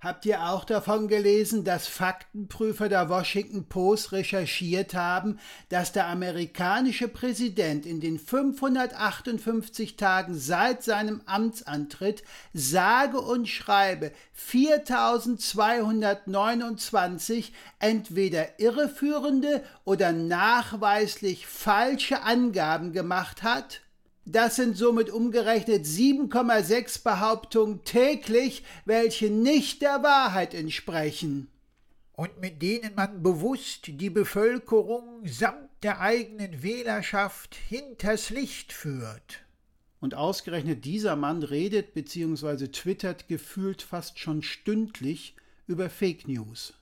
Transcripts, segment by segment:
Habt ihr auch davon gelesen, dass Faktenprüfer der Washington Post recherchiert haben, dass der amerikanische Präsident in den 558 Tagen seit seinem Amtsantritt sage und schreibe 4229 entweder irreführende oder nachweislich falsche Angaben gemacht hat? Das sind somit umgerechnet 7,6 Behauptungen täglich, welche nicht der Wahrheit entsprechen. Und mit denen man bewusst die Bevölkerung samt der eigenen Wählerschaft hinters Licht führt. Und ausgerechnet dieser Mann redet bzw. twittert gefühlt fast schon stündlich über Fake News.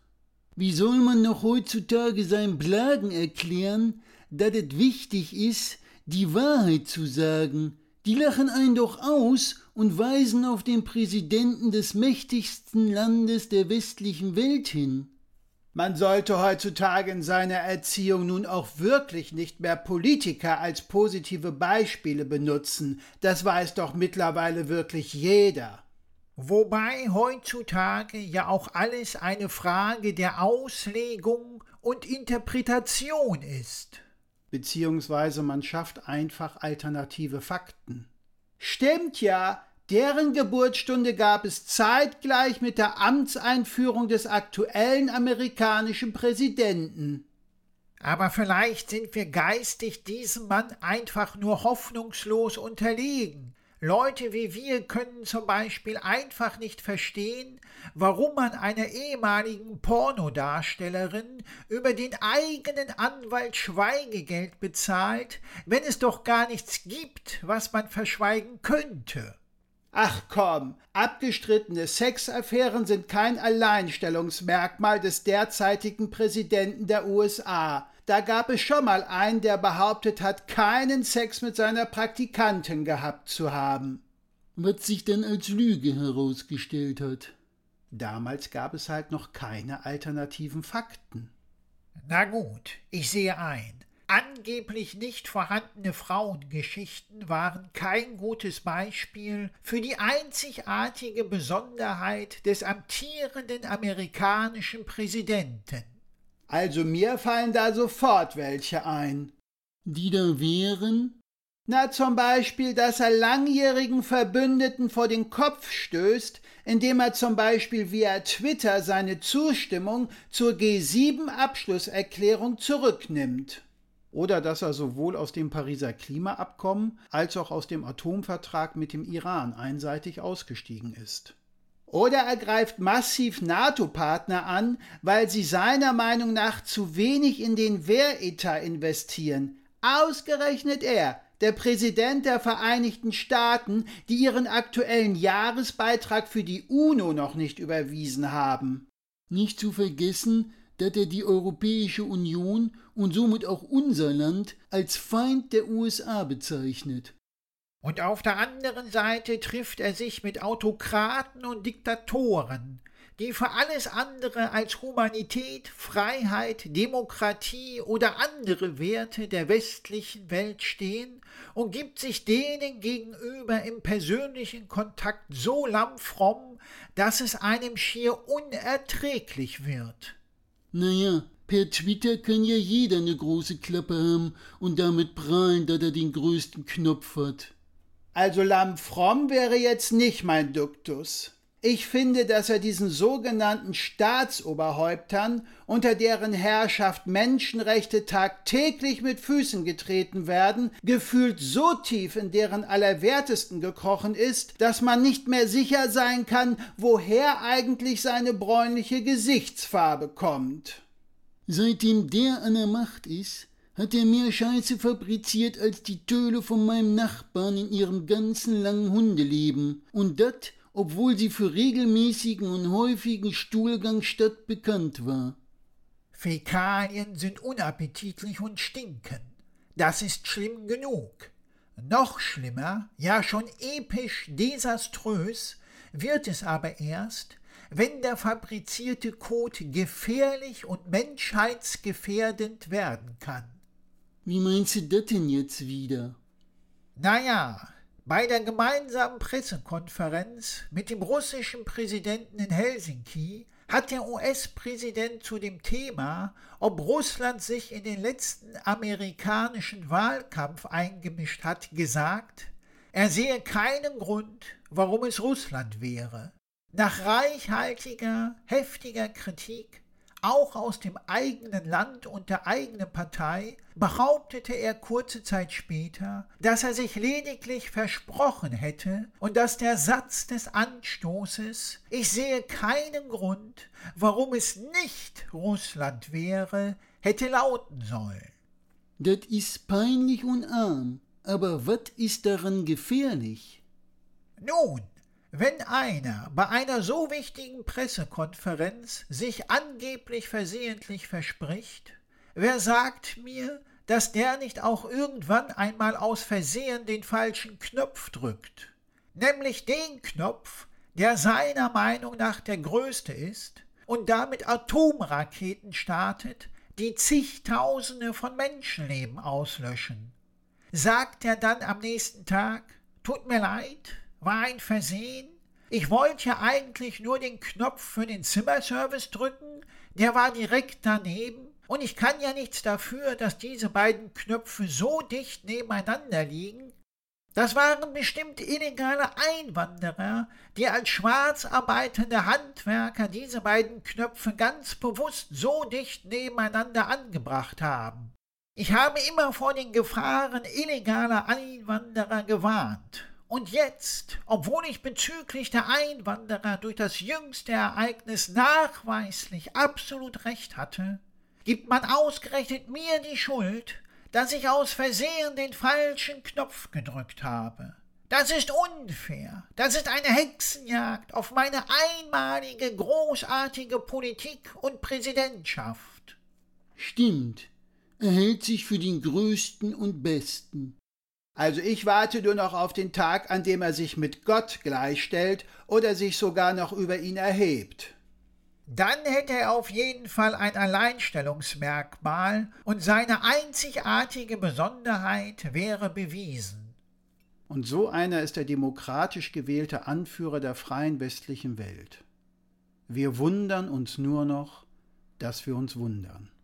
Wie soll man noch heutzutage seinen Blagen erklären, dass es wichtig ist, die Wahrheit zu sagen. Die lachen einen doch aus und weisen auf den Präsidenten des mächtigsten Landes der westlichen Welt hin. Man sollte heutzutage in seiner Erziehung nun auch wirklich nicht mehr Politiker als positive Beispiele benutzen. Das weiß doch mittlerweile wirklich jeder. Wobei heutzutage ja auch alles eine Frage der Auslegung und Interpretation ist beziehungsweise man schafft einfach alternative Fakten. Stimmt ja, deren Geburtsstunde gab es zeitgleich mit der Amtseinführung des aktuellen amerikanischen Präsidenten. Aber vielleicht sind wir geistig diesem Mann einfach nur hoffnungslos unterlegen. Leute wie wir können zum Beispiel einfach nicht verstehen, warum man einer ehemaligen Pornodarstellerin über den eigenen Anwalt Schweigegeld bezahlt, wenn es doch gar nichts gibt, was man verschweigen könnte. Ach komm, abgestrittene Sexaffären sind kein Alleinstellungsmerkmal des derzeitigen Präsidenten der USA. Da gab es schon mal einen, der behauptet hat, keinen Sex mit seiner Praktikantin gehabt zu haben. Was sich dann als Lüge herausgestellt hat. Damals gab es halt noch keine alternativen Fakten. Na gut, ich sehe ein. Angeblich nicht vorhandene Frauengeschichten waren kein gutes Beispiel für die einzigartige Besonderheit des amtierenden amerikanischen Präsidenten. Also mir fallen da sofort welche ein. Die da wären? Na zum Beispiel, dass er langjährigen Verbündeten vor den Kopf stößt, indem er zum Beispiel via Twitter seine Zustimmung zur G7-Abschlusserklärung zurücknimmt. Oder dass er sowohl aus dem Pariser Klimaabkommen als auch aus dem Atomvertrag mit dem Iran einseitig ausgestiegen ist. Oder er greift massiv NATO-Partner an, weil sie seiner Meinung nach zu wenig in den Wehretat investieren. Ausgerechnet er, der Präsident der Vereinigten Staaten, die ihren aktuellen Jahresbeitrag für die UNO noch nicht überwiesen haben. Nicht zu vergessen, dass er die Europäische Union und somit auch unser Land als Feind der USA bezeichnet. Und auf der anderen Seite trifft er sich mit Autokraten und Diktatoren, die für alles andere als Humanität, Freiheit, Demokratie oder andere Werte der westlichen Welt stehen und gibt sich denen gegenüber im persönlichen Kontakt so lammfromm, dass es einem schier unerträglich wird. Naja, per Twitter kann ja jeder eine große Klappe haben und damit prahlen, dass er den größten Knopf hat. Also Lamm wäre jetzt nicht mein Duktus. Ich finde, dass er diesen sogenannten Staatsoberhäuptern, unter deren Herrschaft Menschenrechte tagtäglich mit Füßen getreten werden, gefühlt so tief in deren Allerwertesten gekrochen ist, dass man nicht mehr sicher sein kann, woher eigentlich seine bräunliche Gesichtsfarbe kommt. Seitdem der an der Macht ist, hat er mehr Scheiße fabriziert als die Töle von meinem Nachbarn in ihrem ganzen langen Hundeleben. Und das, obwohl sie für regelmäßigen und häufigen Stuhlgang statt bekannt war. Fäkalien sind unappetitlich und stinken. Das ist schlimm genug. Noch schlimmer, ja schon episch desaströs, wird es aber erst, wenn der fabrizierte Kot gefährlich und menschheitsgefährdend werden kann. Wie meinst du das denn jetzt wieder? Naja, Bei der gemeinsamen Pressekonferenz mit dem russischen Präsidenten in Helsinki hat der US-Präsident zu dem Thema, ob Russland sich in den letzten amerikanischen Wahlkampf eingemischt hat, gesagt, er sehe keinen Grund, warum es Russland wäre. Nach reichhaltiger, heftiger Kritik auch aus dem eigenen Land und der eigenen Partei, behauptete er kurze Zeit später, dass er sich lediglich versprochen hätte und dass der Satz des Anstoßes Ich sehe keinen Grund, warum es nicht Russland wäre, hätte lauten sollen. Das ist peinlich und arm, aber was ist daran gefährlich? Nun, wenn einer bei einer so wichtigen Pressekonferenz sich angeblich versehentlich verspricht, wer sagt mir, dass der nicht auch irgendwann einmal aus Versehen den falschen Knopf drückt? Nämlich den Knopf, der seiner Meinung nach der größte ist und damit Atomraketen startet, die zigtausende von Menschenleben auslöschen. Sagt er dann am nächsten Tag, tut mir leid, war ein Versehen. Ich wollte ja eigentlich nur den Knopf für den Zimmerservice drücken, der war direkt daneben, und ich kann ja nichts dafür, dass diese beiden Knöpfe so dicht nebeneinander liegen. Das waren bestimmt illegale Einwanderer, die als schwarz arbeitende Handwerker diese beiden Knöpfe ganz bewusst so dicht nebeneinander angebracht haben. Ich habe immer vor den Gefahren illegaler Einwanderer gewarnt. Und jetzt, obwohl ich bezüglich der Einwanderer durch das jüngste Ereignis nachweislich absolut recht hatte, gibt man ausgerechnet mir die Schuld, dass ich aus Versehen den falschen Knopf gedrückt habe. Das ist unfair. Das ist eine Hexenjagd auf meine einmalige großartige Politik und Präsidentschaft. Stimmt. Er hält sich für den Größten und Besten. Also ich warte nur noch auf den Tag, an dem er sich mit Gott gleichstellt oder sich sogar noch über ihn erhebt. Dann hätte er auf jeden Fall ein Alleinstellungsmerkmal und seine einzigartige Besonderheit wäre bewiesen. Und so einer ist der demokratisch gewählte Anführer der freien westlichen Welt. Wir wundern uns nur noch, dass wir uns wundern.